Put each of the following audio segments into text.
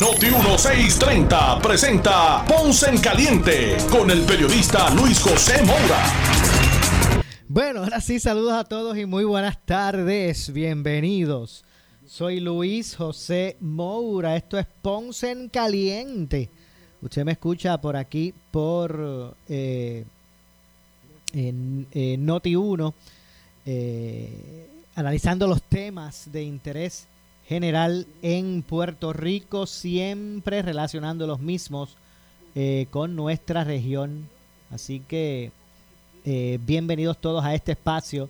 Noti 1630 presenta Ponce en Caliente con el periodista Luis José Moura. Bueno, ahora sí, saludos a todos y muy buenas tardes. Bienvenidos. Soy Luis José Moura. Esto es Ponce en Caliente. Usted me escucha por aquí por eh, Noti 1, eh, analizando los temas de interés general en Puerto Rico, siempre relacionando los mismos eh, con nuestra región. Así que eh, bienvenidos todos a este espacio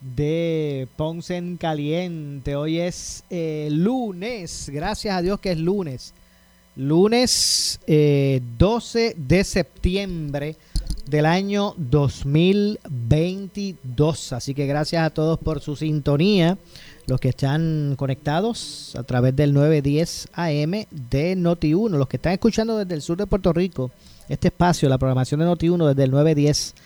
de Ponce en Caliente. Hoy es eh, lunes, gracias a Dios que es lunes. Lunes 12 eh, de septiembre del año 2022. Así que gracias a todos por su sintonía. Los que están conectados a través del 910 AM de Noti1. Los que están escuchando desde el sur de Puerto Rico. Este espacio, la programación de Noti1 desde el 910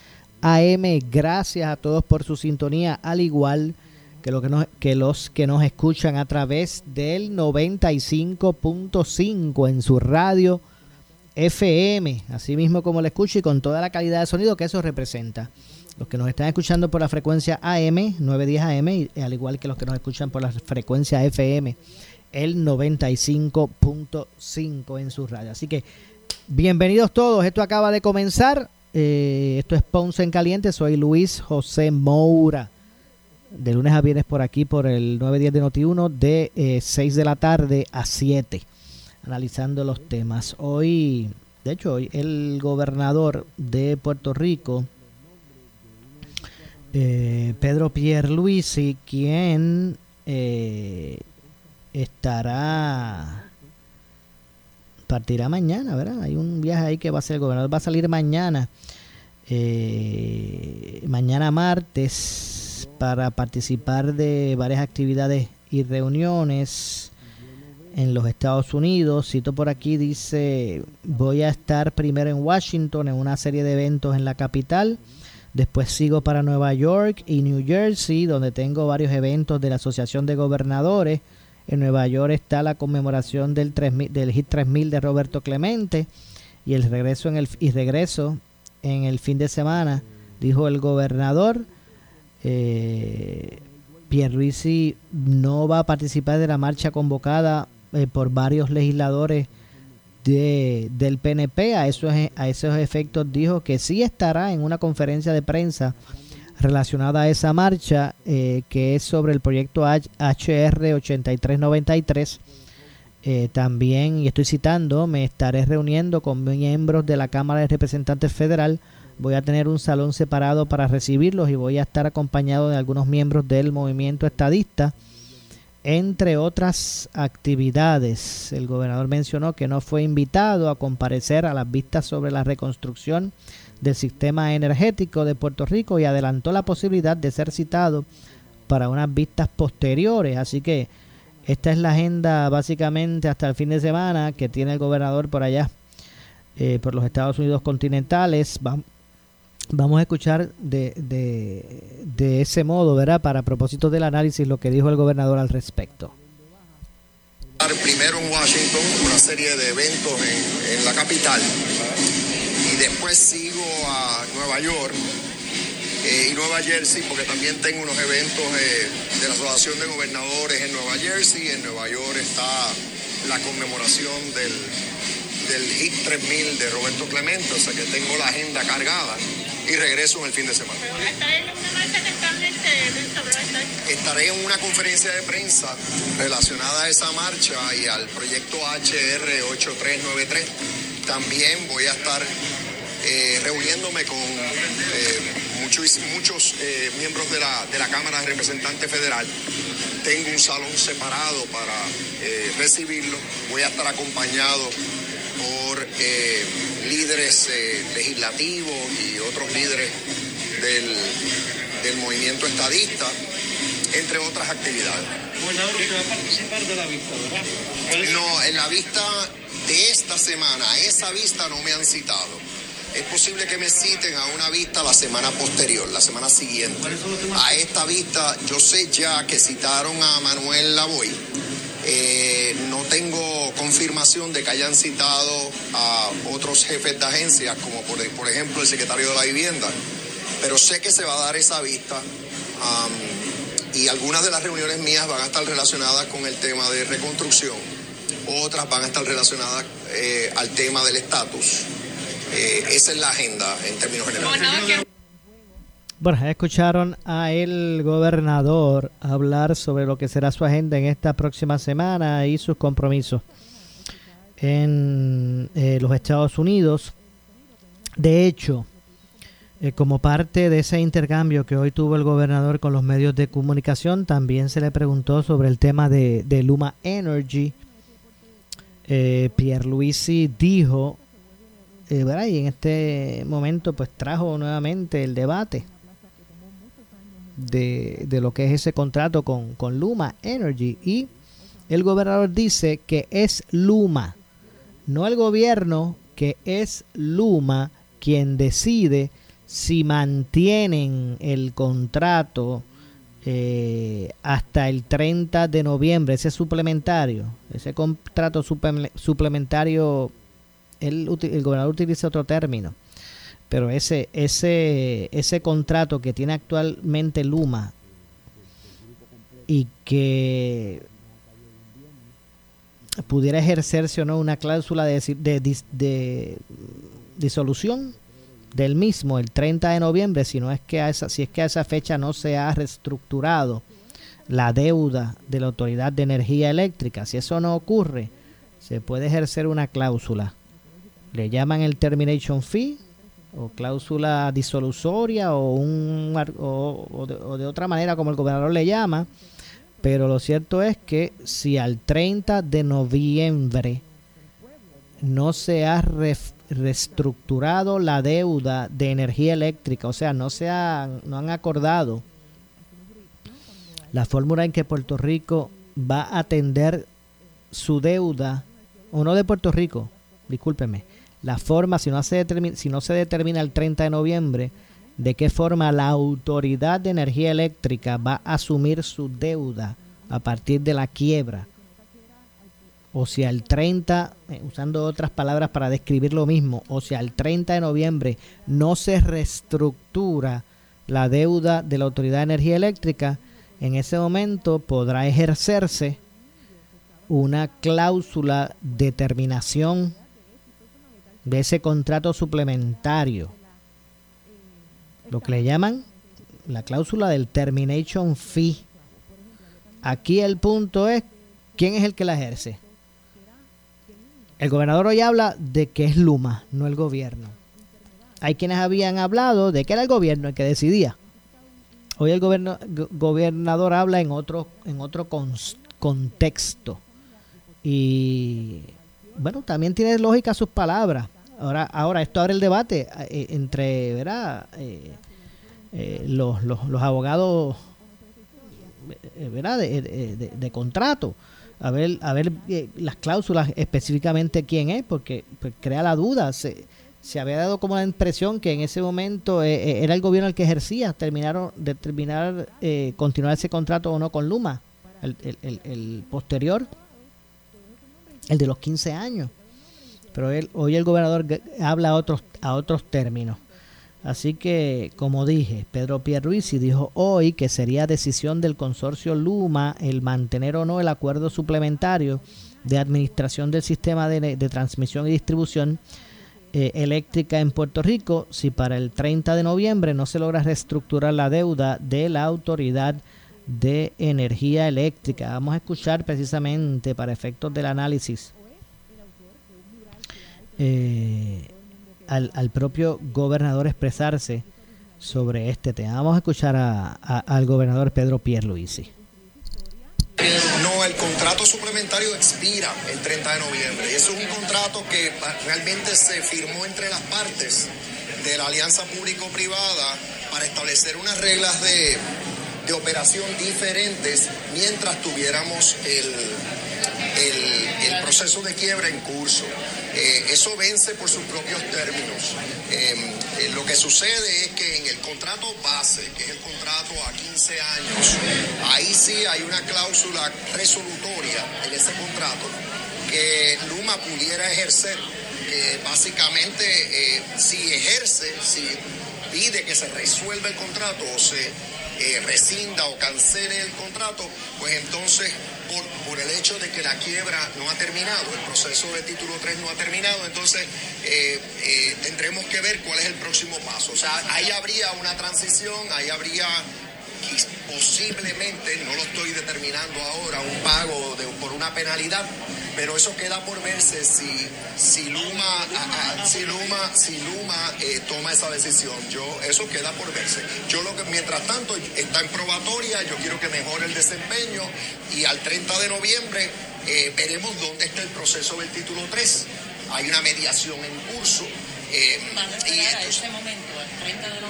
AM. Gracias a todos por su sintonía, al igual que, lo que, nos, que los que nos escuchan a través del 95.5 en su radio FM, así mismo como lo escucho y con toda la calidad de sonido que eso representa. Los que nos están escuchando por la frecuencia AM, 910 AM, y, al igual que los que nos escuchan por la frecuencia FM, el 95.5 en su radio. Así que bienvenidos todos, esto acaba de comenzar. Eh, esto es Ponce en Caliente. Soy Luis José Moura. De lunes a viernes por aquí, por el 910 de Noti1, de 6 eh, de la tarde a 7, analizando los temas. Hoy, de hecho, hoy el gobernador de Puerto Rico, eh, Pedro Pierluisi, quien estará partirá mañana, ¿verdad? Hay un viaje ahí que va a ser, el gobernador va a salir mañana, eh, mañana martes, para participar de varias actividades y reuniones en los Estados Unidos. Cito por aquí, dice, voy a estar primero en Washington en una serie de eventos en la capital. Después sigo para Nueva York y New Jersey, donde tengo varios eventos de la Asociación de Gobernadores en Nueva York está la conmemoración del, 3000, del Hit 3000 de Roberto Clemente y el regreso en el y regreso en el fin de semana, dijo el gobernador. Eh, Pierluisi no va a participar de la marcha convocada eh, por varios legisladores de, del PNP. A esos, a esos efectos dijo que sí estará en una conferencia de prensa relacionada a esa marcha, eh, que es sobre el proyecto HR 8393. Eh, también, y estoy citando, me estaré reuniendo con miembros de la Cámara de Representantes Federal. Voy a tener un salón separado para recibirlos y voy a estar acompañado de algunos miembros del movimiento estadista, entre otras actividades. El gobernador mencionó que no fue invitado a comparecer a las vistas sobre la reconstrucción del sistema energético de Puerto Rico y adelantó la posibilidad de ser citado para unas vistas posteriores. Así que esta es la agenda básicamente hasta el fin de semana que tiene el gobernador por allá, eh, por los Estados Unidos continentales. Vamos a escuchar de, de, ese modo, ¿verdad? Para propósito del análisis, lo que dijo el gobernador al respecto. Primero en Washington, una serie de eventos en, en la capital y después sigo a Nueva York eh, y Nueva Jersey porque también tengo unos eventos eh, de la Asociación de Gobernadores en Nueva Jersey. En Nueva York está la conmemoración del, del HIT 3000 de Roberto Clemente, o sea que tengo la agenda cargada y regreso en el fin de semana. Estaré en una conferencia de prensa relacionada a esa marcha y al proyecto HR 8393. También voy a estar eh, reuniéndome con eh, muchos, muchos eh, miembros de la, de la Cámara de Representantes Federal. Tengo un salón separado para recibirlo. Voy a estar acompañado por líderes eh, legislativos y otros líderes del, del movimiento estadista, entre otras actividades. Gobernador, usted va a participar de la vista, ¿verdad? No, en la vista de esta semana, a esa vista no me han citado. Es posible que me citen a una vista la semana posterior, la semana siguiente. A esta vista yo sé ya que citaron a Manuel Lavoy. Eh, tengo confirmación de que hayan citado a otros jefes de agencias, como por, por ejemplo el secretario de la vivienda, pero sé que se va a dar esa vista. am, y algunas de las reuniones mías van a estar relacionadas con el tema de reconstrucción, otras van a estar relacionadas eh, al tema del estatus. Eh, esa es la agenda en términos generales. Bueno, escucharon a el gobernador hablar sobre lo que será su agenda en esta próxima semana y sus compromisos en eh, los Estados Unidos. De hecho, eh, como parte de ese intercambio que hoy tuvo el gobernador con los medios de comunicación, también se le preguntó sobre el tema de, de Luma Energy. Eh, Pierluisi dijo, eh, y en este momento pues trajo nuevamente el debate de, de lo que es ese contrato con, con Luma Energy. Y el gobernador dice que es Luma, no el gobierno, que es Luma quien decide si mantienen el contrato eh, hasta el 30 de noviembre, ese suplementario, ese contrato suple- suplementario, el gobernador utiliza otro término, pero ese, ese, ese contrato que tiene actualmente Luma y que pudiera ejercerse o no una cláusula de, de de disolución del mismo el 30 de noviembre, si no es que a esa, si es que a esa fecha no se ha reestructurado la deuda de la Autoridad de Energía Eléctrica, si eso no ocurre, se puede ejercer una cláusula. Le llaman el termination fee o cláusula disolusoria o, un, o, de, o de otra manera como el gobernador le llama, pero lo cierto es que si al 30 de noviembre no se ha reestructurado la deuda de energía eléctrica, o sea, no se han, no han acordado la fórmula en que Puerto Rico va a atender su deuda, o no de Puerto Rico, discúlpeme, la forma, si no se determina, si no se determina el 30 de noviembre, de qué forma la Autoridad de Energía Eléctrica va a asumir su deuda a partir de la quiebra o si al 30, eh, usando otras palabras para describir lo mismo, o si al 30 de noviembre no se reestructura la deuda de la Autoridad de Energía Eléctrica, en ese momento podrá ejercerse una cláusula de terminación de ese contrato suplementario, lo que le llaman la cláusula del termination fee. Aquí el punto es quién es el que la ejerce. El gobernador hoy habla de que es Luma, no el gobierno. Hay quienes habían hablado de que era el gobierno el que decidía. Hoy el gobernador habla en otro, en otro contexto. Y bueno, también tiene lógica sus palabras. Ahora, ahora esto abre el debate eh, entre ¿verdad? Eh, eh, los, los, los abogados eh, ¿verdad? De, contrato. A ver, a ver las cláusulas específicamente quién es, porque pues, crea la duda. Se, se había dado como la impresión que en ese momento eh, era el gobierno el que ejercía, terminaron, determinar, eh, continuar ese contrato o no con Luma, el, el- el- el posterior, el de los 15 años. Pero hoy el gobernador habla a otros, a otros términos. Así que, como dije, Pedro Pierluisi dijo hoy que sería decisión del consorcio Luma el mantener o no el acuerdo suplementario de administración del sistema de, de transmisión y distribución eh, eléctrica en Puerto Rico si para el 30 de noviembre no se logra reestructurar la deuda de la Autoridad de Energía Eléctrica. Vamos a escuchar precisamente para efectos del análisis eh, al, al propio gobernador expresarse sobre este tema. Vamos a escuchar a- al gobernador Pedro Pierluisi. No el contrato suplementario expira el 30 de noviembre y eso es un contrato que realmente se firmó entre las partes de la alianza público-privada para establecer unas reglas de, de operación diferentes mientras tuviéramos el, el, proceso de quiebra en curso. Eh, eso vence por sus propios términos. Em, eh, lo que sucede es que en el contrato base, que es el contrato a 15 años, ahí sí hay una cláusula resolutoria en ese contrato que Luma pudiera ejercer, que básicamente eh, si ejerce, si pide que se resuelva el contrato o se rescinda o cancele el contrato, pues entonces por, el hecho de que la quiebra no ha terminado, el proceso de título 3 no ha terminado, entonces eh, eh, tendremos que ver cuál es el próximo paso. O sea, ahí habría una transición, ahí habría posiblemente, no lo estoy determinando ahora, un pago por una penalidad, pero eso queda por verse si, si Luma, si Luma, si Luma eh, toma esa decisión. Yo, eso queda por verse. Yo lo que, mientras tanto, está en probatoria, yo quiero que mejore el desempeño y al 30 de noviembre eh, veremos dónde está el proceso del título 3. Hay una mediación en curso eh, y momento,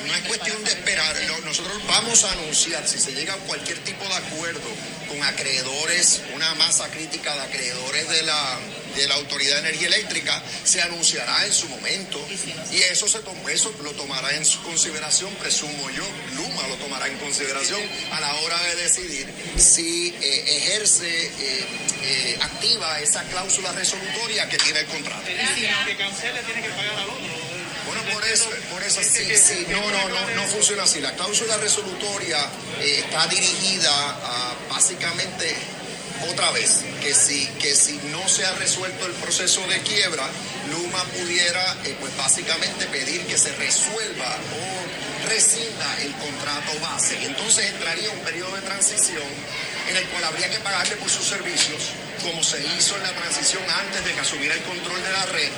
no es cuestión de esperar. Nosotros vamos a anunciar, si se llega a cualquier tipo de acuerdo con acreedores, una masa crítica de acreedores de la, de la Autoridad de Energía Eléctrica, se anunciará en su momento. Y eso, se eso lo tomará en su consideración, presumo yo, Luma lo tomará en consideración a la hora de decidir si eh, ejerce, eh, eh, activa esa cláusula resolutoria que tiene el contrato. Que cancele tiene que pagar al otro. Bueno, por eso, por eso sí, sí, no, no, no, no funciona así. La cláusula resolutoria eh, está dirigida a básicamente otra vez que si, que si no se ha resuelto el proceso de quiebra, Luma pudiera eh, pues básicamente pedir que se resuelva o rescinda el contrato base. Entonces entraría un periodo de transición en el cual habría que pagarle por sus servicios, como se hizo en la transición antes de que asumiera el control de la red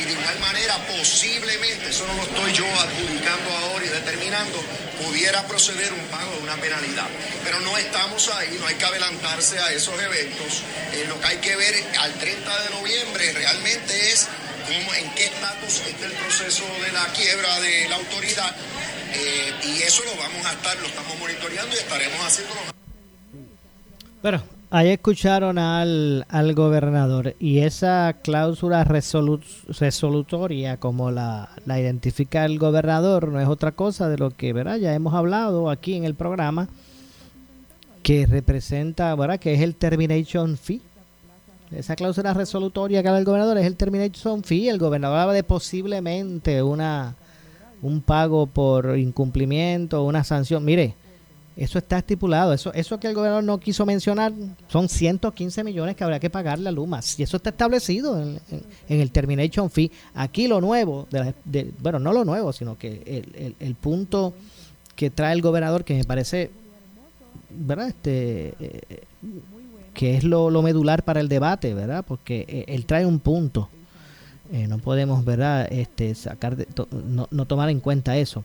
y de igual manera posiblemente, eso no lo estoy yo adjudicando ahora y determinando, pudiera proceder un pago de una penalidad. Pero no estamos ahí, no hay que adelantarse a esos eventos. Eh, lo que hay que ver al 30 de noviembre realmente es cómo, en qué estatus está el proceso de la quiebra de la autoridad. Eh, y eso lo vamos a estar, lo estamos monitoreando y estaremos haciendo Bueno, Ahí escucharon al, al gobernador y esa cláusula resolutoria, como la, la, identifica el gobernador, no es otra cosa de lo que ¿verdad? ya hemos hablado aquí en el programa, que representa, ¿verdad? que es el termination fee. Esa cláusula resolutoria que habla el gobernador es el termination fee. El gobernador habla de posiblemente una un pago por incumplimiento, una sanción. Mire, eso está estipulado. Eso, eso que el gobernador no quiso mencionar son 115 millones que habrá que pagarle a Luma. Y eso está establecido en, el termination fee. Aquí lo nuevo, de, bueno, no lo nuevo, sino que el, punto que trae el gobernador, que me parece, ¿verdad? Este, eh, que es lo, medular para el debate, ¿verdad? Porque eh, él trae un punto. Eh, no podemos, ¿verdad? Este, sacar no, no tomar en cuenta eso.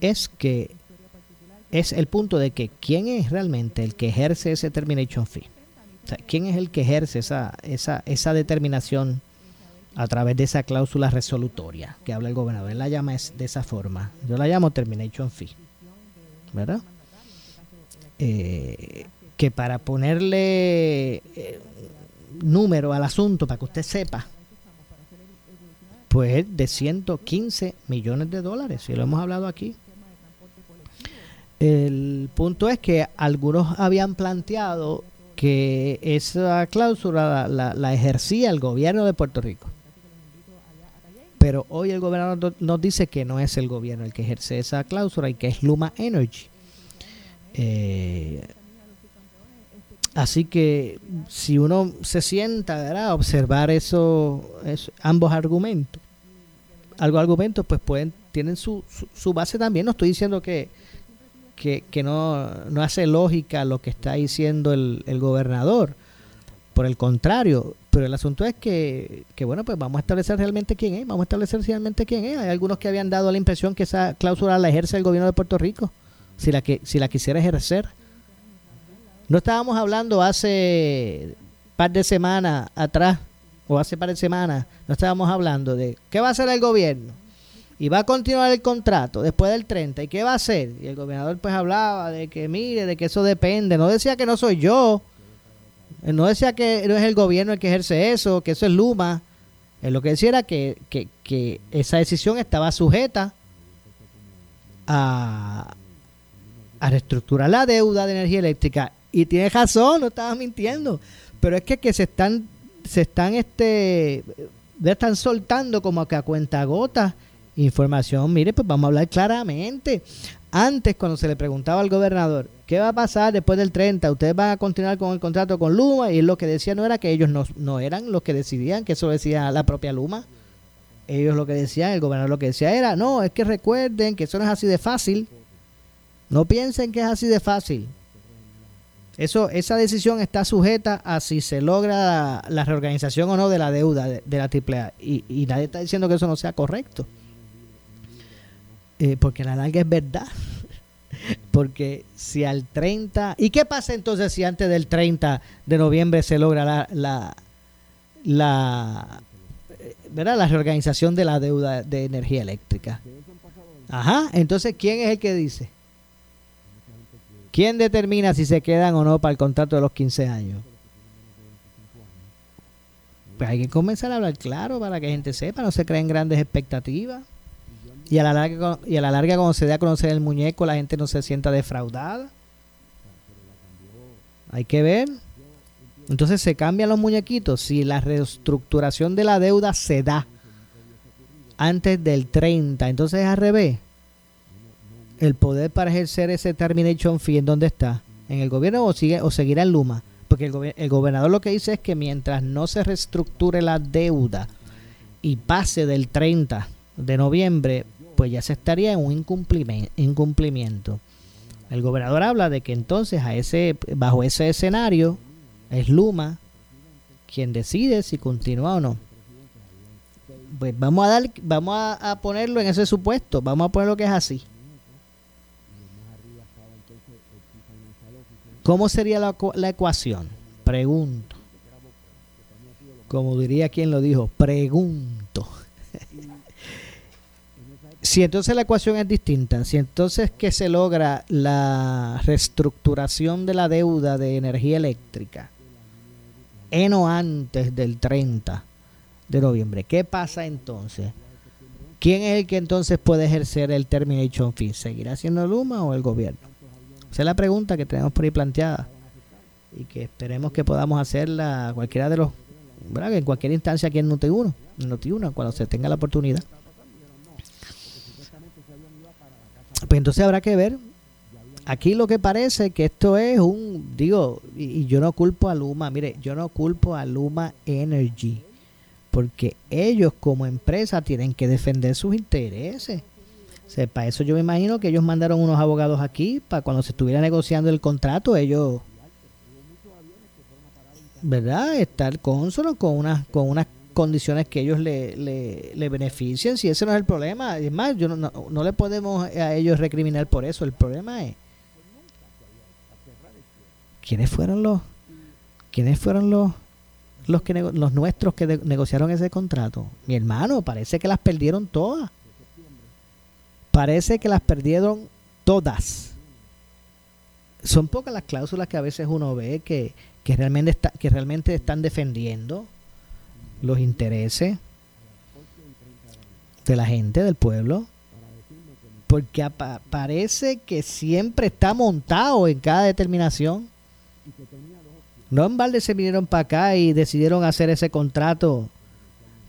Es que es el punto de que quién es realmente el que ejerce ese termination fee. O sea, quién es el que ejerce esa, esa, esa determinación a través de esa cláusula resolutoria que habla el gobernador. Él la llama de esa forma. Yo la llamo termination fee. ¿Verdad? Eh, que para ponerle eh, número al asunto, para que usted sepa, pues es de 115 millones de dólares, si lo hemos hablado aquí. El punto es que algunos habían planteado que esa cláusula la, ejercía el gobierno de Puerto Rico. Pero hoy el gobernador nos dice que no es el gobierno el que ejerce esa cláusula y que es Luma Energy. Eh, así que si uno se sienta a observar eso, ambos argumentos, algo argumentos pues pueden tienen su, su base también. No estoy diciendo que que, no, no, hace lógica lo que está diciendo el, el, gobernador. Por el contrario, pero el asunto es que, que, bueno, pues vamos a establecer realmente quién es, vamos a establecer realmente quién es. Hay algunos que habían dado la impresión que esa cláusula la ejerce el gobierno de Puerto Rico, si la, que, si la quisiera ejercer. No estábamos hablando hace par de semanas atrás, o hace par de semanas, no estábamos hablando de qué va a hacer el gobierno. Y va a continuar el contrato después del 30. ¿Y qué va a hacer? Y el gobernador pues hablaba de que mire, de que eso depende. No decía que no soy yo. No decía que no es el gobierno el que ejerce eso, que eso es Luma. Él lo que decía era que, que, que esa decisión estaba sujeta a, a reestructurar la deuda de energía eléctrica. Y tiene razón, no estaba mintiendo. Pero es que, que se están, se están, este, están soltando como que a cuenta gota información. Mire, pues vamos a hablar claramente. Antes, cuando se le preguntaba al gobernador, ¿qué va a pasar después del 30? ¿Ustedes van a continuar con el contrato con Luma? Y lo que decía no era que ellos no, no eran los que decidían, que eso decía la propia Luma. Ellos lo que decían, el gobernador lo que decía era, no, es que recuerden que eso no es así de fácil. No piensen que es así de fácil. Eso, esa decisión está sujeta a si se logra la, reorganización o no de la deuda de, la AAA. Y, y, nadie está diciendo que eso no sea correcto. Eh, porque la larga es verdad. porque si al 30... ¿Y qué pasa entonces si antes del 30 de noviembre se logra la, la, la, ¿verdad? la reorganización de la deuda de energía eléctrica? Ajá, entonces ¿quién es el que dice? ¿Quién determina si se quedan o no para el contrato de los 15 años? Pues hay que comenzar a hablar claro para que la gente sepa, no se creen grandes expectativas. Y a la larga, y a la larga cuando se dé a conocer el muñeco, la gente no se sienta defraudada. Hay que ver. Entonces se cambian los muñequitos. Si la reestructuración de la deuda se da antes del 30, entonces es al revés el poder para ejercer ese termination fee en dónde está en el gobierno o sigue o seguirá en Luma porque el, el, gobernador lo que dice es que mientras no se reestructure la deuda y pase del 30 de noviembre pues ya se estaría en un incumplimiento el gobernador habla de que entonces a ese bajo ese escenario es Luma quien decide si continúa o no pues vamos a dar vamos a, ponerlo en ese supuesto vamos a poner lo que es así ¿Cómo sería la, la ecuación? Pregunto. Como diría quien lo dijo, pregunto. Si entonces la ecuación es distinta, si entonces que se logra la reestructuración de la deuda de energía eléctrica en o antes del 30 de noviembre, ¿qué pasa entonces? ¿Quién es el que entonces puede ejercer el termination fee? ¿Seguirá siendo Luma o el gobierno? Esa es la pregunta que tenemos por ahí planteada y que esperemos que podamos hacerla cualquiera de los, en cualquier instancia aquí en Noti1, en Noti1, cuando se tenga la oportunidad. Pues entonces habrá que ver. Aquí lo que parece que esto es un, digo, y, yo no culpo a Luma, mire, yo no culpo a Luma Energy, porque ellos como empresa tienen que defender sus intereses para eso yo me imagino que ellos mandaron unos abogados aquí para cuando se estuviera negociando el contrato, ellos, ¿verdad? Estar consono con unas, con unas condiciones que ellos le, le, le, beneficien, si ese no es el problema. Es más, yo no, no, le podemos a ellos recriminar por eso. El problema es quiénes fueron los quiénes fueron los los que los nuestros que negociaron ese contrato. Mi hermano, parece que las perdieron todas parece que las perdieron todas. Son pocas las cláusulas que a veces uno ve que, realmente, está, que realmente están defendiendo los intereses de la gente, del pueblo. Porque parece que siempre está montado en cada determinación. No en balde se vinieron para acá y decidieron hacer ese contrato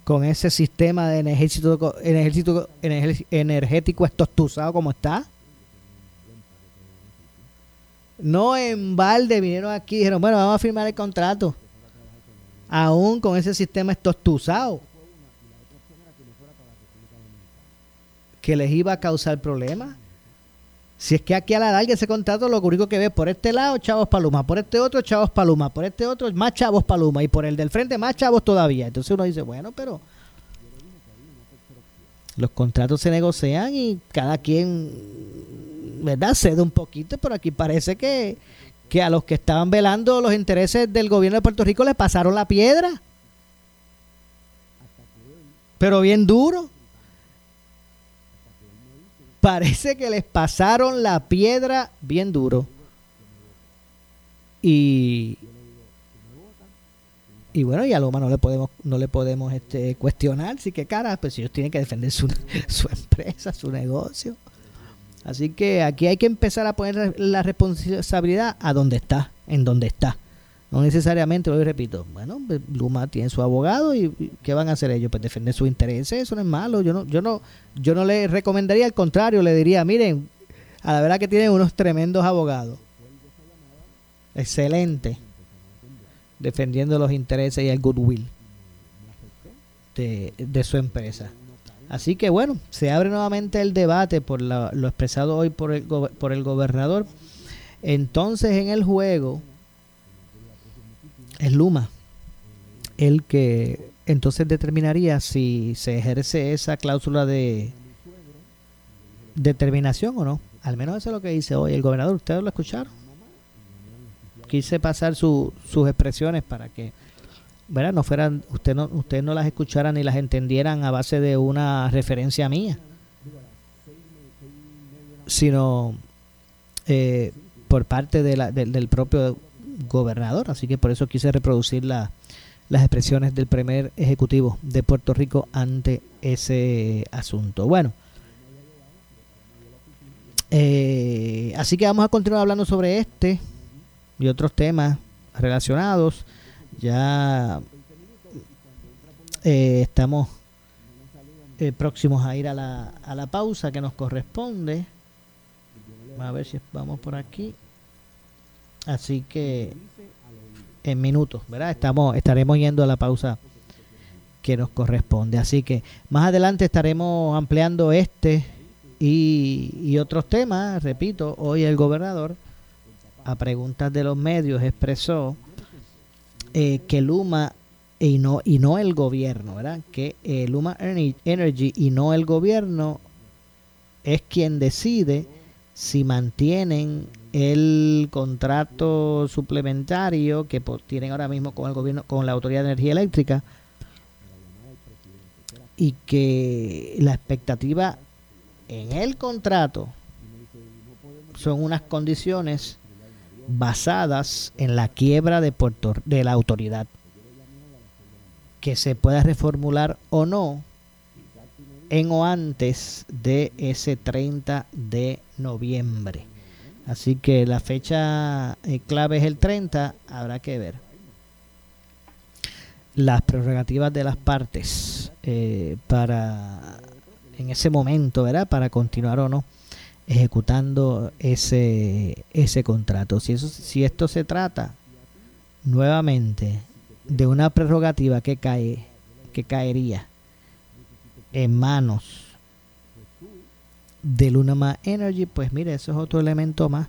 con ese sistema de energético, energético, estostuzado como está. No en balde vinieron aquí y dijeron, bueno, vamos a firmar el contrato. Aún con ese sistema estostuzado. Que les iba a causar problemas. Si es que aquí a la larga ese contrato lo único que ve por este lado, chavos paluma, por este otro, chavos paluma, por este otro, más chavos paluma, y por el del frente, más chavos todavía. Entonces uno dice, bueno, pero los contratos se negocian y cada quien, ¿verdad? Cede un poquito, pero aquí parece que, que a los que estaban velando los intereses del gobierno de Puerto Rico les pasaron la piedra. Pero bien duro. Parece que les pasaron la piedra bien duro. Y y bueno, y a Luma no le podemos, no le podemos este, cuestionar, sí que cara, pues ellos tienen que defender su, su empresa, su negocio. Así que aquí hay que empezar a poner la responsabilidad a donde está, en donde está. No necesariamente, hoy repito, bueno, pues, Luma tiene su abogado y ¿qué van a hacer ellos? Pues defender sus intereses, eso no es malo. Yo no, yo no, yo no le recomendaría, al contrario, le diría, miren, a la verdad que tienen unos tremendos abogados. Excelente defendiendo los intereses y el goodwill de, su empresa. Así que bueno, se abre nuevamente el debate por lo expresado hoy por el, por el gobernador. Entonces en el juego es Luma el que entonces determinaría si se ejerce esa cláusula de determinación o no. Al menos eso es lo que dice hoy el gobernador. ¿Ustedes lo escucharon? quise pasar sus expresiones para que ¿verdad? no fueran usted no ustedes no las escucharan ni las entendieran a base de una referencia mía sino eh, por parte de la, del propio gobernador así que por eso quise reproducir la, las expresiones del primer ejecutivo de Puerto Rico ante ese asunto bueno eh, así que vamos a continuar hablando sobre este y otros temas relacionados. Ya eh, estamos eh, próximos a ir a la, a la pausa que nos corresponde. A ver si vamos por aquí. Así que en minutos, ¿verdad? Estamos, estaremos yendo a la pausa que nos corresponde. Así que más adelante estaremos ampliando este y, y otros temas. Repito, hoy el gobernador a preguntas de los medios, expresó eh, que Luma y no, y no el gobierno, ¿verdad? Que eh, Luma Energy y no el gobierno es quien decide si mantienen el contrato suplementario que tienen ahora mismo con el gobierno, con la Autoridad de Energía Eléctrica y que la expectativa en el contrato son unas condiciones basadas en la quiebra de, Puerto, de la autoridad, que se pueda reformular o no en o antes de ese 30 de noviembre. Así que la fecha eh, clave es el 30, habrá que ver las prerrogativas de las partes eh, para en ese momento, ¿verdad? Para continuar o no ejecutando ese, ese contrato. Si, eso, si esto se trata nuevamente de una prerrogativa que cae, que caería en manos de Lunama Energy, pues mire, eso es otro elemento más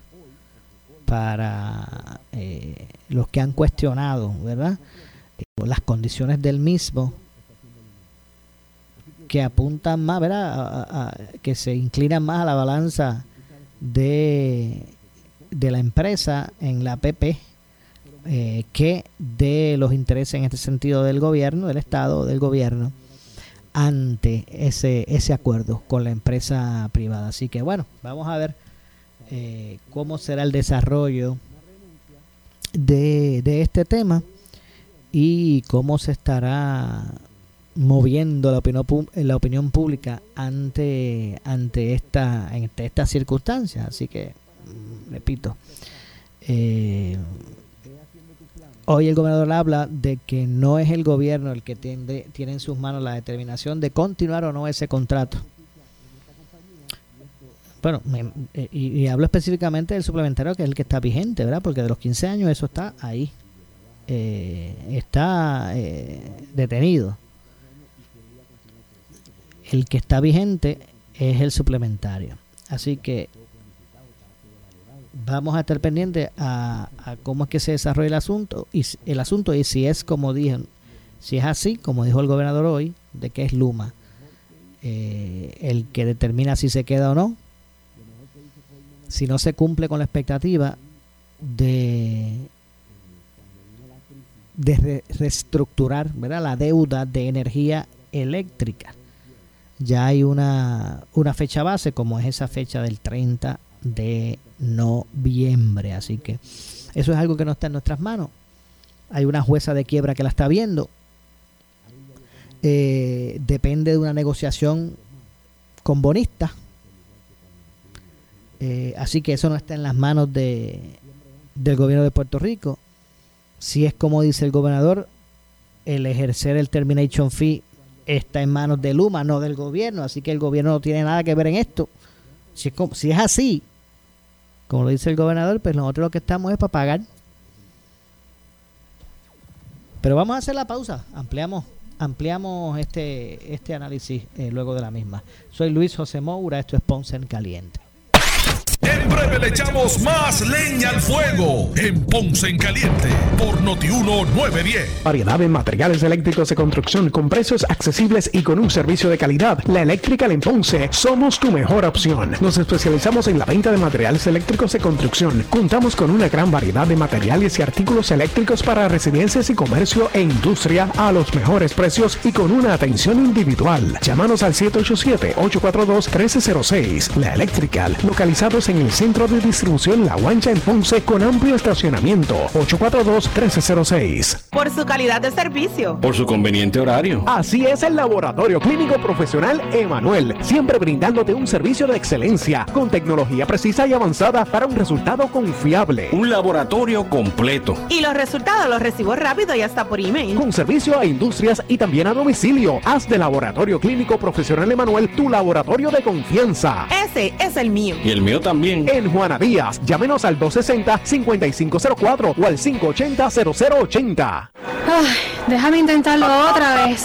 para eh, los que han cuestionado, ¿verdad? las condiciones del mismo que apuntan más, ¿verdad? que se inclinan más a la balanza de, de la empresa en la PP eh, que de los intereses en este sentido del gobierno, del Estado, del gobierno, ante ese, ese acuerdo con la empresa privada. Así que bueno, vamos a ver eh, cómo será el desarrollo de, de este tema y cómo se estará moviendo la opinión, la opinión pública ante, ante, esta, ante estas circunstancias. Así que, mm, repito, eh, hoy el gobernador habla de que no es el gobierno el que tiene, tiene en sus manos la determinación de continuar o no ese contrato. Bueno, eh, y, hablo específicamente del suplementario que es el que está vigente, ¿verdad? Porque de los 15 años eso está ahí. Eh, está detenido el que está vigente es el suplementario. Así que vamos a estar pendientes a, cómo es que se desarrolla el asunto y el asunto y si es como dijeron, si es así, como dijo el gobernador hoy, de que es Luma eh, el que determina si se queda o no. Si no se cumple con la expectativa, de, de reestructurar ¿verdad? la deuda de energía eléctrica. Ya hay una, una fecha base como es esa fecha del 30 de noviembre. Así que eso es algo que no está en nuestras manos. Hay una jueza de quiebra que la está viendo. Eh, depende de una negociación con bonistas. Eh, así que eso no está en las manos de, del gobierno de Puerto Rico. Si es como dice el gobernador, el ejercer el termination fee está en manos de Luma, no del gobierno. Así que el gobierno no tiene nada que ver en esto. Si es, si es así, como lo dice el gobernador, pues nosotros lo que estamos es para pagar. Pero vamos a hacer la pausa. Ampliamos ampliamos este, este análisis eh, luego de la misma. Soy Luis José Moura, esto es Ponce en Caliente. En breve le echamos más leña al fuego en Ponce en Caliente por Notiuno 910. Variedad de materiales eléctricos de construcción con precios accesibles y con un servicio de calidad. La Eléctrica en Ponce somos tu mejor opción. Nos especializamos en la venta de materiales eléctricos de construcción. Contamos con una gran variedad de materiales y artículos eléctricos para residencias y comercio e industria a los mejores precios y con una atención individual. Llámanos al 787-842-1306. La Electrical, localizados en el centro de distribución La Guancha en Ponce con amplio estacionamiento. 842-1306. Por su calidad de servicio. Por su conveniente horario. Así es el Laboratorio Clínico Profesional Emanuel, siempre brindándote un servicio de excelencia con tecnología precisa y avanzada para un resultado confiable. Un laboratorio completo. Y los resultados los recibo rápido y hasta por email. Con servicio a industrias y también a domicilio. Haz de Laboratorio Clínico Profesional Emanuel tu laboratorio de confianza. Ese es el mío. Y el mío también. En Juana Díaz, llámenos al 260-5504 o al 580-0080. Ay, déjame intentarlo otra vez.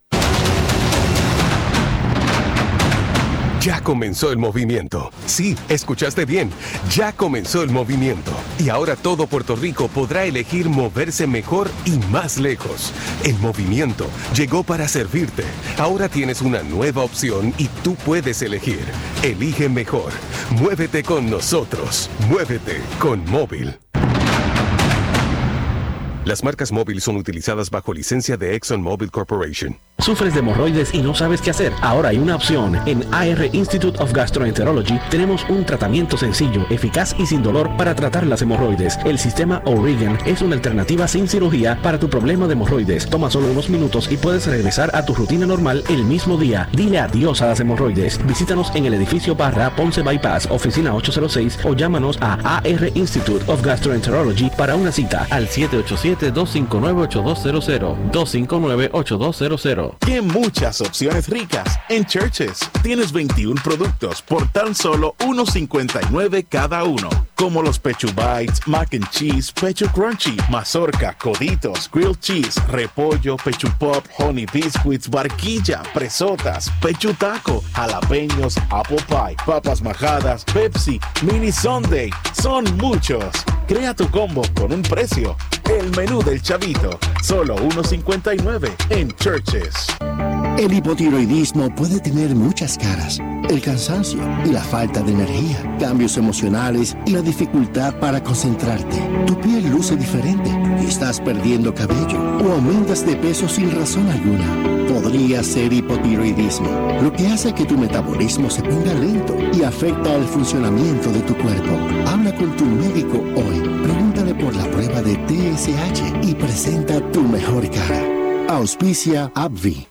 Ya comenzó el movimiento. Sí, escuchaste bien. Ya comenzó el movimiento. Y ahora todo Puerto Rico podrá elegir moverse mejor y más lejos. El movimiento llegó para servirte. Ahora tienes una nueva opción y tú puedes elegir. Elige mejor. Muévete con nosotros. Muévete con móvil. Las marcas móvil son utilizadas bajo licencia de ExxonMobil Corporation. ¿Sufres de hemorroides y no sabes qué hacer? Ahora hay una opción. En AR Institute of Gastroenterology tenemos un tratamiento sencillo, eficaz y sin dolor para tratar las hemorroides. El sistema O'Regan es una alternativa sin cirugía para tu problema de hemorroides. Toma solo unos minutos y puedes regresar a tu rutina normal el mismo día. Dile adiós a las hemorroides. Visítanos en el edificio Barra Ponce Bypass, oficina 806 o llámanos a AR Institute of Gastroenterology para una cita al 787-259-8200. 259-8200. ¡Qué muchas opciones ricas! En Churches tienes 21 productos por tan solo $1.59 cada uno, como los Pechu Bites, Mac and Cheese, Pechu Crunchy, Mazorca, Coditos, Grilled Cheese, Repollo, Pechu Pop, Honey Biscuits, Barquilla, Presotas, Pechu Taco, Jalapeños, Apple Pie, Papas Majadas, Pepsi, Mini Sunday. Son muchos. Crea tu combo con un precio. El menú del chavito, solo $1.59 en Churches. El hipotiroidismo puede tener muchas caras. El cansancio y la falta de energía, cambios emocionales y la dificultad para concentrarte. Tu piel luce diferente estás perdiendo cabello o aumentas de peso sin razón alguna. Podría ser hipotiroidismo, lo que hace que tu metabolismo se ponga lento y afecta el funcionamiento de tu cuerpo. Habla con tu médico hoy. Pregúntale por la prueba de TSH y presenta tu mejor cara. Auspicia Abvi.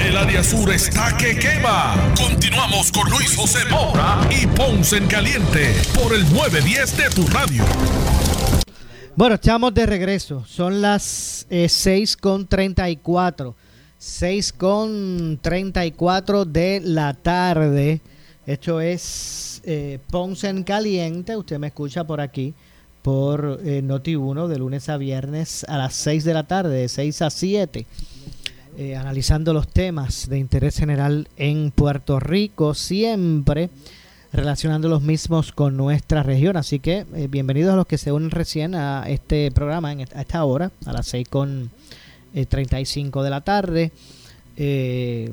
El área sur está que quema. Continuamos con Luis José Moura y Ponce en Caliente por el 910 de tu radio. Bueno, estamos de regreso. Son las eh, 6 con 34. 6 con 34 de la tarde. Esto es eh, Ponce en Caliente. Usted me escucha por aquí por eh, Noti1 de lunes a viernes a las 6 de la tarde, de 6 a 7. Eh, analizando los temas de interés general en Puerto Rico, siempre relacionando los mismos con nuestra región. Así que eh, bienvenidos a los que se unen recién a este programa en, a esta hora, a las 6 con eh, 35 de la tarde. Eh,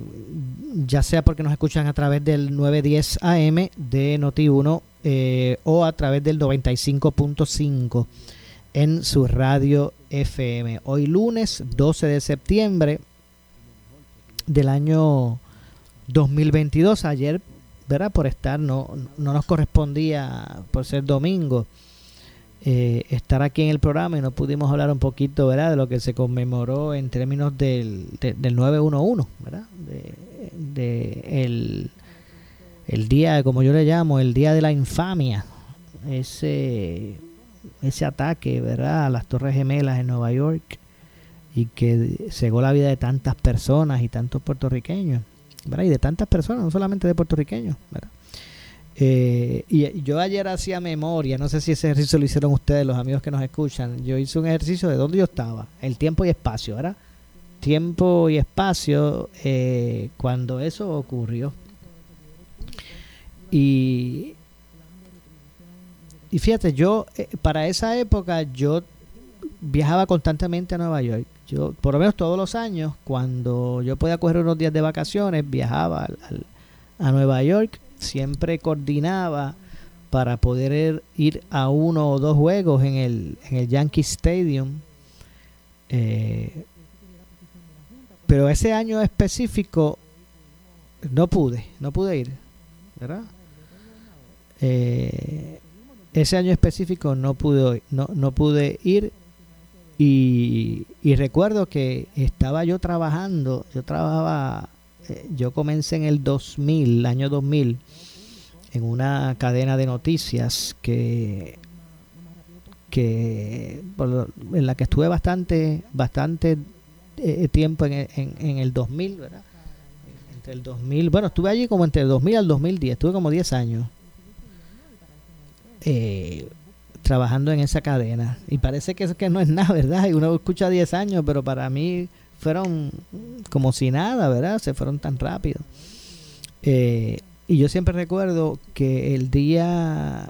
ya sea porque nos escuchan a través del 910 AM de Noti1 eh, o a través del 95.5 en su radio FM. Hoy lunes 12 de septiembre del año 2022. Ayer, ¿verdad? Por estar, no, no nos correspondía, por ser domingo, eh, estar aquí en el programa y no pudimos hablar un poquito, ¿verdad? De lo que se conmemoró en términos del, de- del 911, ¿verdad? De, de el, el día, como yo le llamo, el día de la infamia. Ese, ese ataque, ¿verdad? A las Torres Gemelas en Nueva York y que cegó la vida de tantas personas y tantos puertorriqueños, ¿verdad? Y de tantas personas, no solamente de puertorriqueños, ¿verdad? Eh, y yo ayer hacía memoria, no sé si ese ejercicio lo hicieron ustedes, los amigos que nos escuchan. Yo hice un ejercicio de dónde yo estaba, el tiempo y espacio, ¿verdad? Tiempo y espacio eh, cuando eso ocurrió. Y, y fíjate, yo eh, para esa época yo viajaba constantemente a Nueva York. Yo, por lo menos todos los años, cuando yo podía coger unos días de vacaciones, viajaba al- a Nueva York. Siempre coordinaba para poder ir a uno o dos juegos en el, en el Yankee Stadium. Eh, pero ese año específico no pude, no pude ir. Eh, ese año específico no pude, no, no pude ir y, y recuerdo que estaba yo trabajando, yo trabajaba, eh, yo comencé en el 2000, el año 2000, en una cadena de noticias que que en la que estuve bastante bastante eh, tiempo en, en, en el 2000, ¿verdad? Entre el 2000, bueno, estuve allí como entre el 2000 al 2010, estuve como 10 años eh, trabajando en esa cadena. Y parece que, que no es nada, ¿verdad? Y uno escucha 10 años, pero para mí fueron como si nada, ¿verdad? Se fueron tan rápido. Eh, y yo siempre recuerdo que el día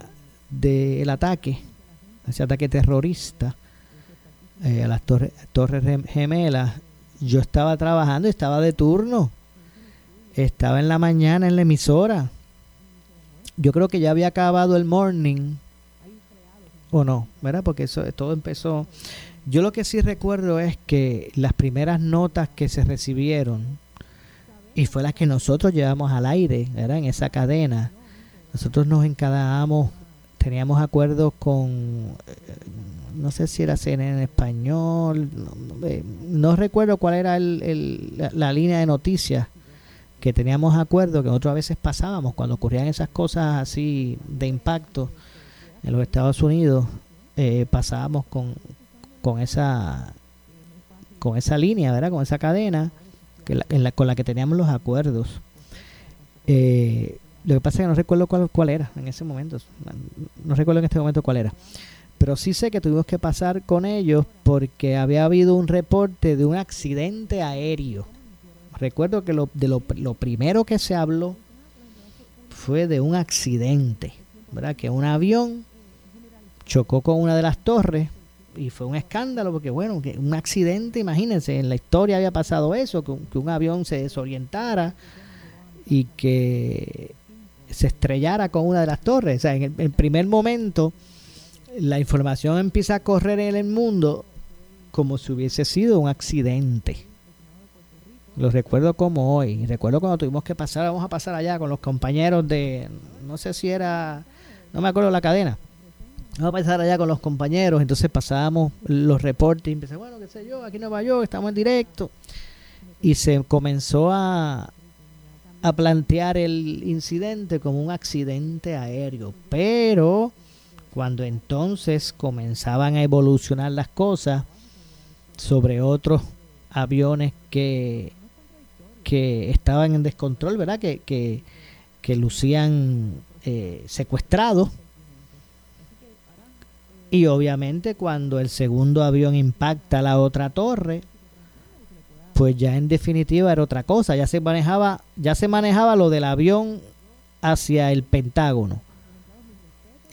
del ataque, ese ataque terrorista eh, a las torre- torres Gem- gemelas, yo estaba trabajando, estaba de turno, estaba en la mañana en la emisora. Yo creo que ya había acabado el morning, o no, ¿verdad? Porque eso todo empezó. Yo lo que sí recuerdo es que las primeras notas que se recibieron, y fue las que nosotros llevamos al aire, ¿verdad? En esa cadena, nosotros nos encadábamos, teníamos acuerdos con, eh, no sé si era CNN en español, no, recuerdo cuál era el- el- la, línea de noticias que teníamos acuerdo que nosotros a veces pasábamos cuando ocurrían esas cosas así de impacto en los Estados Unidos, eh, pasábamos con, con esa con esa línea, ¿verdad? Con esa cadena que la- en la- con la que teníamos los acuerdos. Eh, lo que pasa es que no recuerdo cuál, cuál era en ese momento. No recuerdo en este momento cuál era. Pero sí sé que tuvimos que pasar con ellos porque había habido un reporte de un accidente aéreo. Recuerdo que lo, de lo, lo primero que se habló fue de un accidente, ¿verdad? Que un avión chocó con una de las torres y fue un escándalo porque bueno, que un accidente, imagínense, en la historia había pasado eso, que, un avión se desorientara y que se estrellara con una de las torres. O sea, en el, el primer momento la información empieza a correr en el mundo como si hubiese sido un accidente. Lo recuerdo como hoy. Recuerdo cuando tuvimos que pasar, vamos a pasar allá con los compañeros de, no sé si era, no me acuerdo la cadena. Vamos a pasar allá con los compañeros, entonces pasábamos los reportes y empecé, bueno, qué sé yo, aquí en Nueva York, estamos en directo. Y se comenzó a, a plantear el incidente como un accidente aéreo. Pero cuando entonces comenzaban a evolucionar las cosas sobre otros aviones que, que estaban en descontrol, ¿verdad? Que, que, que lucían eh, secuestrados. Y obviamente cuando el segundo avión impacta la otra torre, pues ya en definitiva era otra cosa, ya se manejaba, ya se manejaba lo del avión hacia el Pentágono.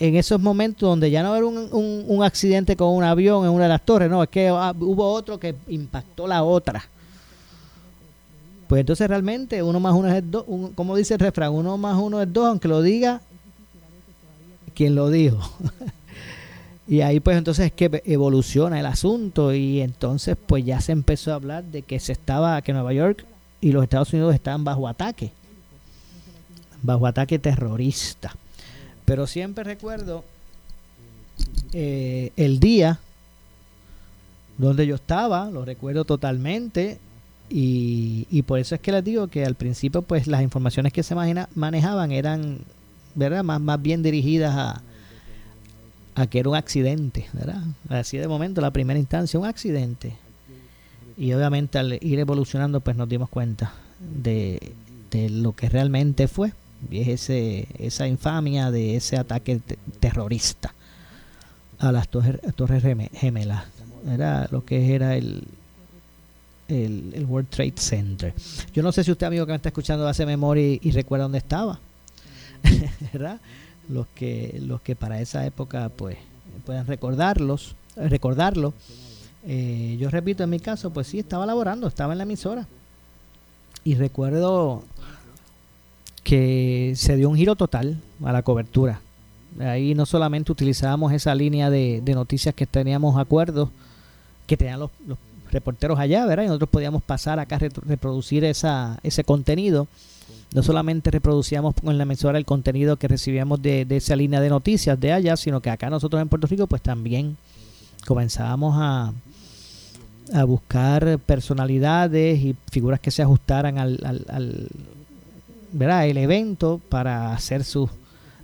En esos momentos donde ya no era un, un, un accidente con un avión en una de las torres, no, es que ah, hubo otro que impactó la otra. Pues entonces realmente uno más uno es dos, un, como dice el refrán, uno más uno es dos, aunque lo diga quien lo dijo. y ahí pues entonces es que evoluciona el asunto y entonces pues ya se empezó a hablar de que se estaba, que Nueva York y los Estados Unidos estaban bajo ataque, bajo ataque terrorista. Pero siempre recuerdo eh, el día donde yo estaba, lo recuerdo totalmente, y, y, por eso es que les digo que al principio pues las informaciones que se manejaban eran verdad más, más bien dirigidas a, a que era un accidente verdad así de momento la primera instancia un accidente y obviamente al ir evolucionando pues nos dimos cuenta de, de lo que realmente fue y es ese, esa infamia de ese ataque te terrorista a las torres, torres gemelas era lo que era el, el, el, World Trade Center. Yo no sé si usted, amigo que me está escuchando, hace memoria y, y recuerda dónde estaba. ¿Verdad? Los que, los que para esa época pues puedan recordarlos, recordarlo. Eh, yo repito, en mi caso, pues sí, estaba laborando, estaba en la emisora. Y recuerdo que se dio un giro total a la cobertura. Ahí no solamente utilizábamos esa línea de, noticias que teníamos acuerdos, que tenían los, los reporteros allá, ¿verdad? Y nosotros podíamos pasar acá a reproducir esa, ese contenido. No solamente reproducíamos en la emisora el contenido que recibíamos de, de, esa línea de noticias de allá, sino que acá nosotros en Puerto Rico pues también comenzábamos a, a buscar personalidades y figuras que se ajustaran al, al, al el evento para hacer sus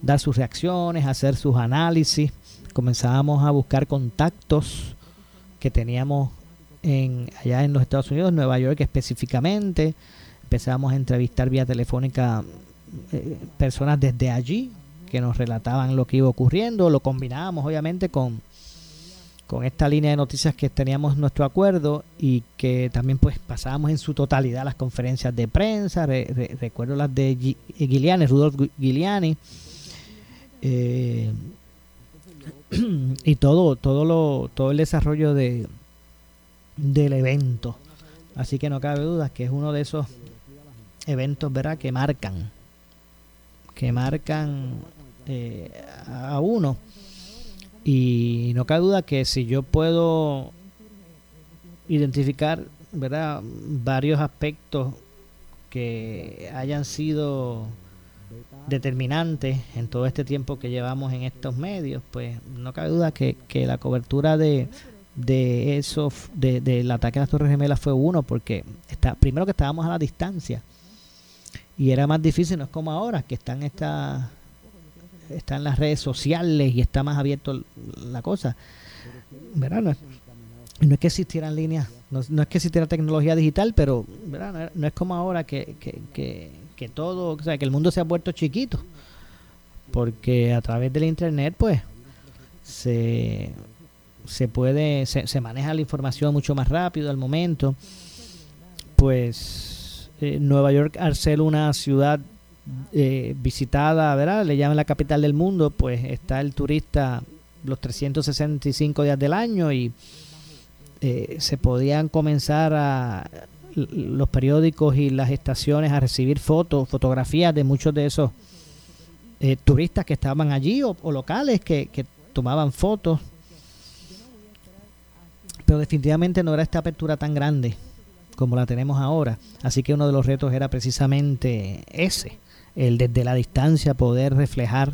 dar sus reacciones, hacer sus análisis. Comenzábamos a buscar contactos que teníamos en, allá en los Estados Unidos, Nueva York específicamente. Empezamos a entrevistar vía telefónica eh, personas desde allí que nos relataban lo que iba ocurriendo. Lo combinábamos obviamente con, con esta línea de noticias que teníamos nuestro acuerdo y que también pues pasábamos en su totalidad las conferencias de prensa. Re, re, recuerdo las de Giuliani, Rudolf Giuliani. Eh, y todo todo lo todo el desarrollo de del evento. Así que no cabe duda que es uno de esos eventos, ¿verdad? Que marcan, que marcan eh, a uno. Y no cabe duda que si yo puedo identificar, ¿verdad? Varios aspectos que hayan sido determinantes en todo este tiempo que llevamos en estos medios, pues no cabe duda que, que la cobertura de, de eso, de, del ataque a las Torres Gemelas fue uno, porque está, primero que estábamos a la distancia y era más difícil, no es como ahora, que están esta, están las redes sociales y está más abierto la cosa. ¿Verdad? No es, que existieran líneas, no, no, es que existiera tecnología digital, pero ¿verdad? No, no es como ahora que, que, que, que todo, o sea, que el mundo se ha vuelto chiquito, porque a través del internet, pues, se se puede, se, se, maneja la información mucho más rápido al momento. Pues eh, Nueva York, al ser una ciudad eh, visitada, ¿verdad? Le llaman la capital del mundo, pues está el turista los 365 días del año y eh, se podían comenzar a los periódicos y las estaciones a recibir fotos, fotografías de muchos de esos eh, turistas que estaban allí o, locales que, que tomaban fotos. Pero definitivamente no era esta apertura tan grande como la tenemos ahora. Así que uno de los retos era precisamente ese, el desde la distancia poder reflejar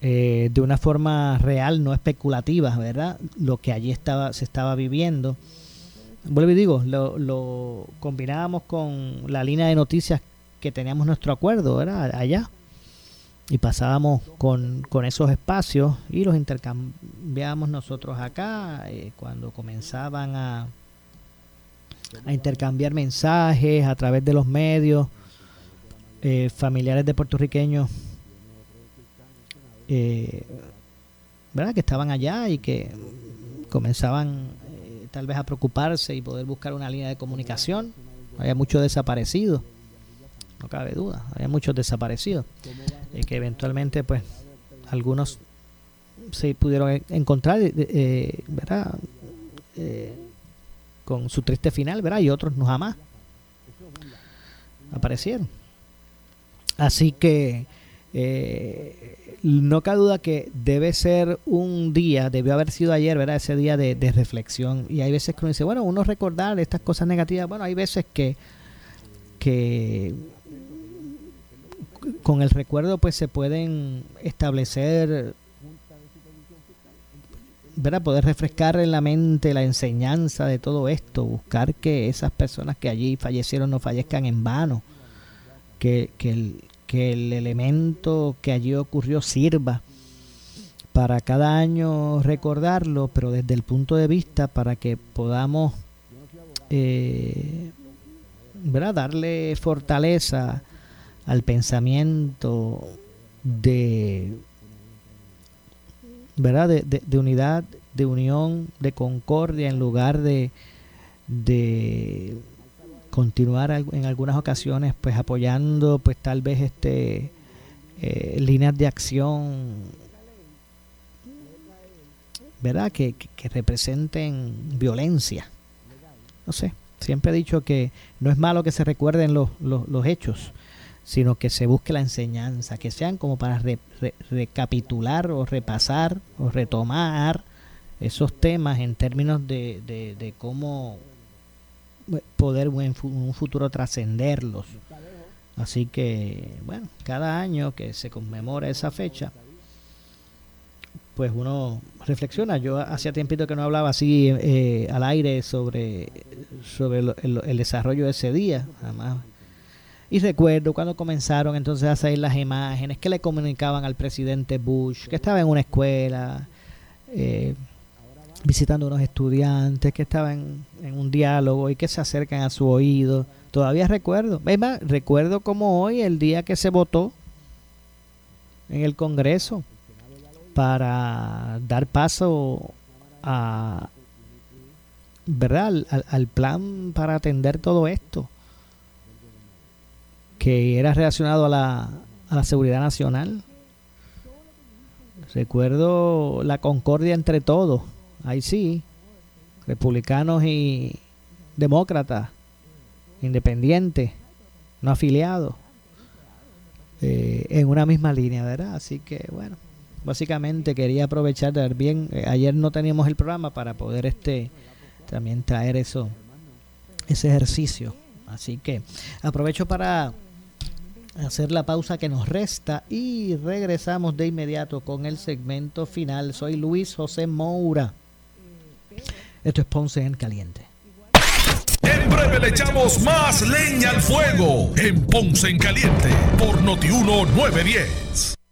eh, de una forma real, no especulativa, ¿verdad? Lo que allí estaba, se estaba viviendo. Vuelvo y digo, lo, lo combinábamos con la línea de noticias que teníamos nuestro acuerdo, ¿verdad? Allá. Y pasábamos con, con esos espacios y los intercambiábamos nosotros acá eh, cuando comenzaban a, a intercambiar mensajes a través de los medios. Eh, familiares de puertorriqueños eh, ¿verdad? que estaban allá y que comenzaban eh, tal vez a preocuparse y poder buscar una línea de comunicación. Había muchos desaparecidos, no cabe duda, había muchos desaparecidos, y que eventualmente pues algunos se pudieron encontrar, eh, ¿verdad? Con su triste final, ¿verdad? Y otros no jamás aparecieron. Así que no cabe duda que debe ser un día, debió haber sido ayer, ¿verdad? Ese día de, reflexión. Y hay veces que uno dice, bueno, uno recordar estas cosas negativas. Bueno, hay veces que, que con el recuerdo pues se pueden establecer, ¿verdad? Poder refrescar en la mente la enseñanza de todo esto, buscar que esas personas que allí fallecieron no fallezcan en vano, que, que el, que el elemento que allí ocurrió sirva para cada año recordarlo, pero desde el punto de vista para que podamos eh, darle fortaleza al pensamiento de, ¿verdad? De, de, unidad, de unión, de concordia, en lugar de, de continuar en algunas ocasiones pues apoyando pues tal vez este eh, líneas de acción verdad que, representen violencia. No sé siempre he dicho que no es malo que se recuerden los, los, hechos sino que se busque la enseñanza que sean como para recapitular o repasar o retomar esos temas en términos de, de cómo poder en un futuro trascenderlos. Así que, bueno, cada año que se conmemora esa fecha, pues uno reflexiona. Yo hacía tiempito que no hablaba así eh, al aire sobre, sobre el, desarrollo de ese día, además. Y recuerdo cuando comenzaron entonces a salir las imágenes que le comunicaban al presidente Bush, que estaba en una escuela, eh, visitando unos estudiantes que estaban en un diálogo y que se acercan a su oído. Todavía recuerdo, más, recuerdo como hoy el día que se votó en el Congreso para dar paso a verdad al plan para atender todo esto que era relacionado a la, a la seguridad nacional. Recuerdo la concordia entre todos ahí sí, republicanos y demócratas, independientes, no afiliados, eh, en una misma línea, ¿verdad? Así que bueno, básicamente quería aprovechar de ver bien, eh, ayer no teníamos el programa para poder este también traer eso, ese ejercicio. Así que aprovecho para hacer la pausa que nos resta y regresamos de inmediato con el segmento final. Soy Luis José Moura. Esto es Ponce en Caliente. En breve le echamos más leña al fuego en Ponce en Caliente por Notiuno 910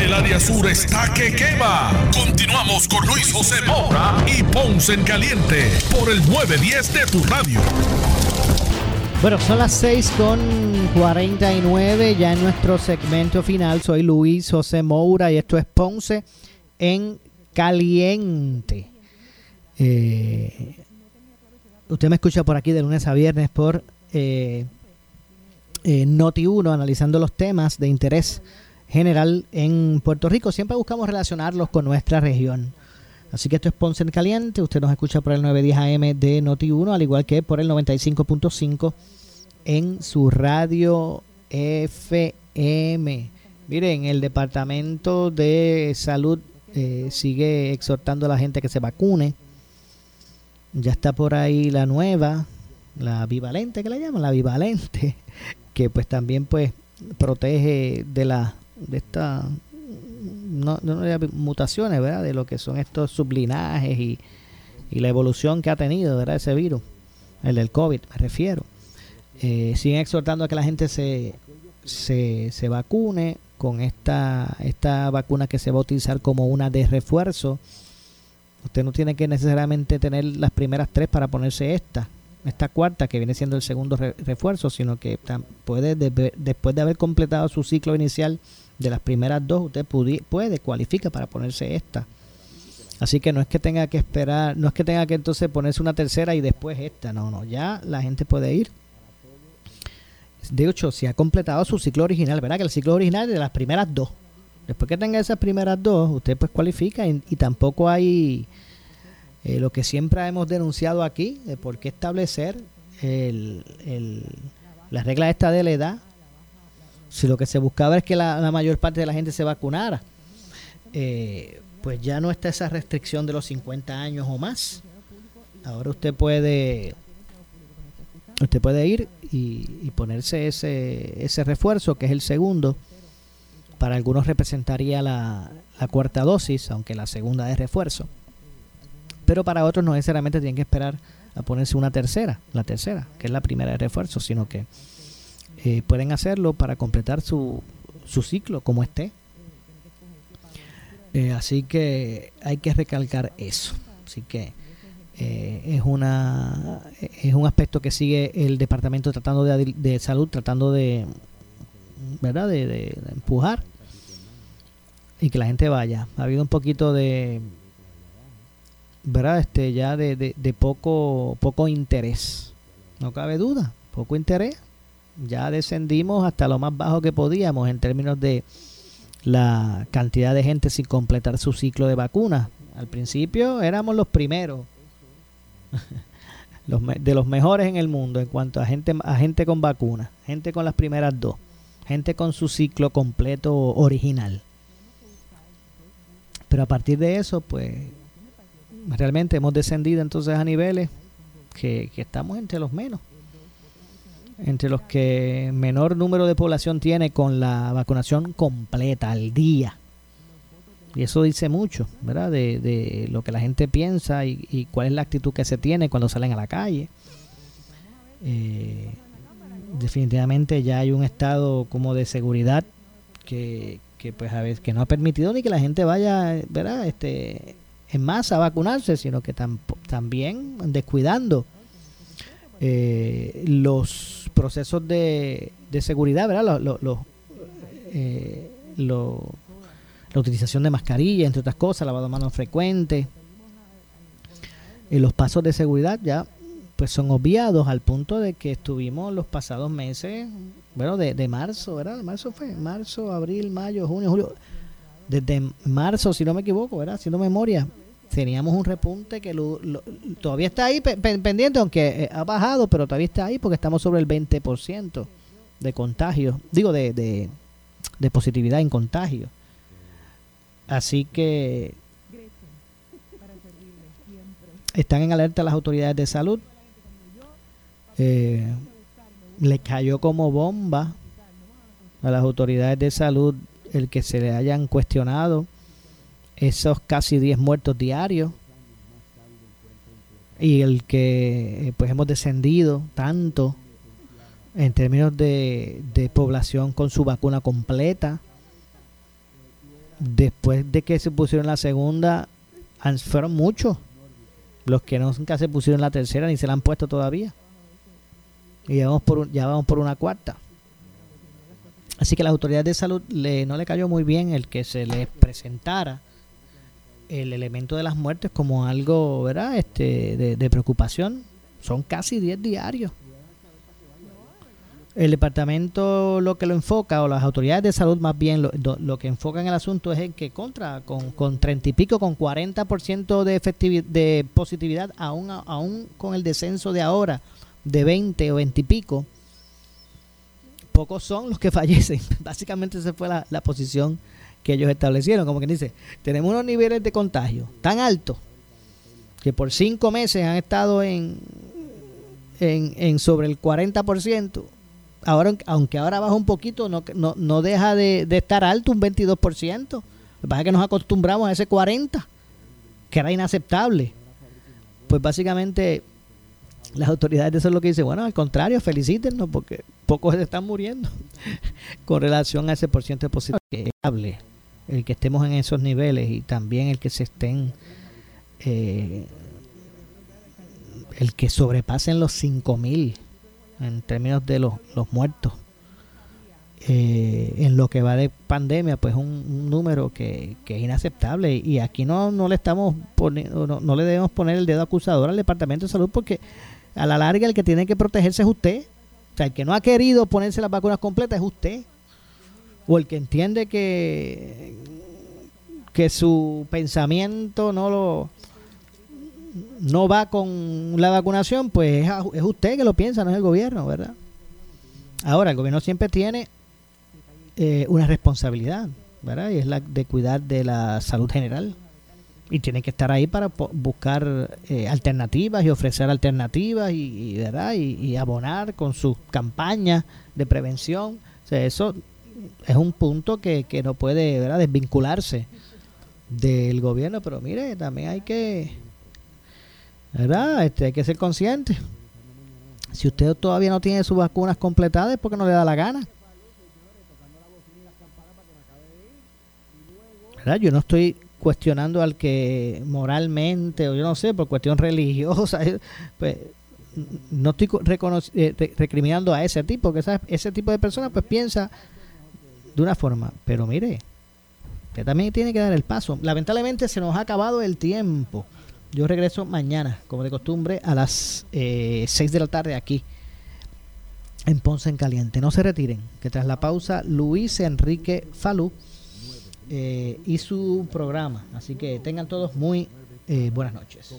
El área sur está que quema. Continuamos con Luis José Moura y Ponce en Caliente por el 910 de tu radio. Bueno, son las 6 con 49 ya en nuestro segmento final. Soy Luis José Moura y esto es Ponce en Caliente. Eh, usted me escucha por aquí de lunes a viernes por eh, eh, Noti1 analizando los temas de interés general en Puerto Rico. Siempre buscamos relacionarlos con nuestra región. Así que esto es Ponce en Caliente. Usted nos escucha por el 910 AM de Noti1, al igual que por el 95.5 en su radio FM. Miren, el Departamento de Salud eh, sigue exhortando a la gente que se vacune. Ya está por ahí la nueva, la bivalente, que la llaman, la bivalente, que pues también pues protege de la de esta no, no mutaciones, ¿verdad? De lo que son estos sublinajes y, y la evolución que ha tenido, ¿verdad? Ese virus, el del COVID, me refiero. Eh, siguen exhortando a que la gente se, se, se, vacune con esta, esta vacuna que se va a utilizar como una de refuerzo. Usted no tiene que necesariamente tener las primeras tres para ponerse esta, esta cuarta que viene siendo el segundo refuerzo, sino que puede después de haber completado su ciclo inicial de las primeras dos, usted puede, cualifica para ponerse esta. Así que no es que tenga que esperar, no es que tenga que entonces ponerse una tercera y después esta, no, no, ya la gente puede ir. De hecho, si ha completado su ciclo original, ¿verdad? Que el ciclo original es de las primeras dos. Después que tenga esas primeras dos, usted pues cualifica y, tampoco hay eh, lo que siempre hemos denunciado aquí, de por qué establecer el, el, la regla esta de la edad si lo que se buscaba es que la, mayor parte de la gente se vacunara, eh, pues ya no está esa restricción de los 50 años o más. Ahora usted puede usted puede ir y, ponerse ese, ese refuerzo, que es el segundo. Para algunos representaría la, la cuarta dosis, aunque la segunda es refuerzo. Pero para otros no necesariamente tienen que esperar a ponerse una tercera, la tercera, que es la primera de refuerzo, sino que eh, pueden hacerlo para completar su, su ciclo como esté. Eh, así que hay que recalcar eso. Así que eh, es una es un aspecto que sigue el departamento tratando de, de salud tratando de verdad de, empujar y que la gente vaya. Ha habido un poquito de verdad este ya de, de poco poco interés. No cabe duda poco interés ya descendimos hasta lo más bajo que podíamos en términos de la cantidad de gente sin completar su ciclo de vacunas. Al principio éramos los primeros, los de los mejores en el mundo en cuanto a gente, a gente con vacunas, gente con las primeras dos, gente con su ciclo completo original. Pero a partir de eso, pues realmente hemos descendido entonces a niveles que, que estamos entre los menos entre los que menor número de población tiene con la vacunación completa al día. Y eso dice mucho, ¿verdad? De, de lo que la gente piensa y, cuál es la actitud que se tiene cuando salen a la calle. Eh, definitivamente ya hay un estado como de seguridad que, que pues a veces que no ha permitido ni que la gente vaya, ¿verdad? Este, en masa a vacunarse, sino que también descuidando eh, los procesos de, de seguridad, ¿verdad? Eh, la utilización de mascarilla, entre otras cosas, lavado de manos frecuente. Y los pasos de seguridad ya pues son obviados al punto de que estuvimos los pasados meses, bueno, de, de marzo, ¿verdad? Marzo fue, marzo, abril, mayo, junio, julio. Desde marzo, si no me equivoco, ¿verdad? Haciendo memoria, teníamos un repunte que todavía está ahí pendiente, aunque eh, ha bajado, pero todavía está ahí porque estamos sobre el 20% de contagio, digo, de, de, positividad en contagio. Así que están en alerta las autoridades de salud. Eh, le cayó como bomba a las autoridades de salud el que se le hayan cuestionado esos casi 10 muertos diarios y el que eh, pues hemos descendido tanto en términos de, población con su vacuna completa después de que se pusieron la segunda, fueron muchos los que nunca se pusieron la tercera ni se la han puesto todavía. Y ya vamos por, ya vamos por una cuarta. Así que las autoridades de salud le, no le cayó muy bien el que se les presentara el elemento de las muertes como algo ¿verdad? Este, de, preocupación. Son casi 10 diarios. El departamento lo que lo enfoca, o las autoridades de salud más bien, lo, que enfocan el asunto es en que contra, con, con 30 y pico, con 40% de, efectividad, de positividad, aún, aún con el descenso de ahora de 20 o 20 y pico, pocos son los que fallecen. Básicamente esa fue la, la posición que ellos establecieron. Como quien dice, tenemos unos niveles de contagio tan altos que por cinco meses han estado en, en, sobre el 40%. Ahora, aunque ahora baja un poquito, no, no, no deja de, estar alto un 22%. Lo que pasa es que nos acostumbramos a ese 40%, que era inaceptable. Pues básicamente las autoridades de eso es lo que dicen, bueno, al contrario, felicítenos porque pocos están muriendo con relación a ese por ciento positivo que hable, el que estemos en esos niveles y también el que se estén, eh, el que sobrepasen los 5.000 en términos de los, los muertos. Eh, en lo que va de pandemia, pues un, un número que, que, es inaceptable y aquí no, no le estamos poniendo, no, no le debemos poner el dedo acusador al Departamento de Salud porque a la larga el que tiene que protegerse es usted. O sea, el que no ha querido ponerse las vacunas completas es usted. O el que entiende que, que su pensamiento no lo no va con la vacunación, pues es, usted que lo piensa, no es el gobierno, ¿verdad? Ahora, el gobierno siempre tiene eh, una responsabilidad, ¿verdad? Y es la de cuidar de la salud general y tiene que estar ahí para buscar eh, alternativas y ofrecer alternativas y, ¿verdad? Y, abonar con sus campañas de prevención. O sea, eso es un punto que, que no puede ¿verdad? desvincularse del gobierno, pero mire, también hay que, ¿verdad? Este, hay que ser consciente. Si usted todavía no tiene sus vacunas completadas es porque no le da la gana. ¿Verdad? Yo no estoy cuestionando al que moralmente, o yo no sé, por cuestión religiosa, eh, pues no estoy eh, recriminando a ese tipo, que ese tipo de persona pues piensa de una forma, pero mire, que también tiene que dar el paso. Lamentablemente se nos ha acabado el tiempo. Yo regreso mañana, como de costumbre, a las eh, 6 de la tarde aquí en Ponce en Caliente. No se retiren, que tras la pausa, Luis Enrique Falú eh, y su programa. Así que tengan todos muy eh, buenas noches.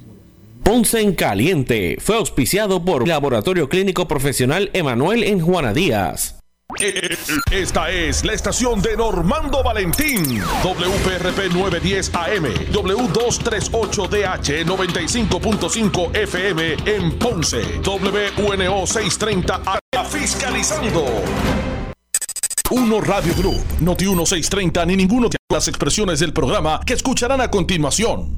Ponce en Caliente fue auspiciado por Laboratorio Clínico Profesional Emanuel en Juana Díaz. Esta es la estación de Normando Valentín, WPRP 910 AM, W238DH 95.5 FM en Ponce, WNO 630 A fiscalizando. Uno Radio Group, Noti 1630 ni ninguno de las expresiones del programa que escucharán a continuación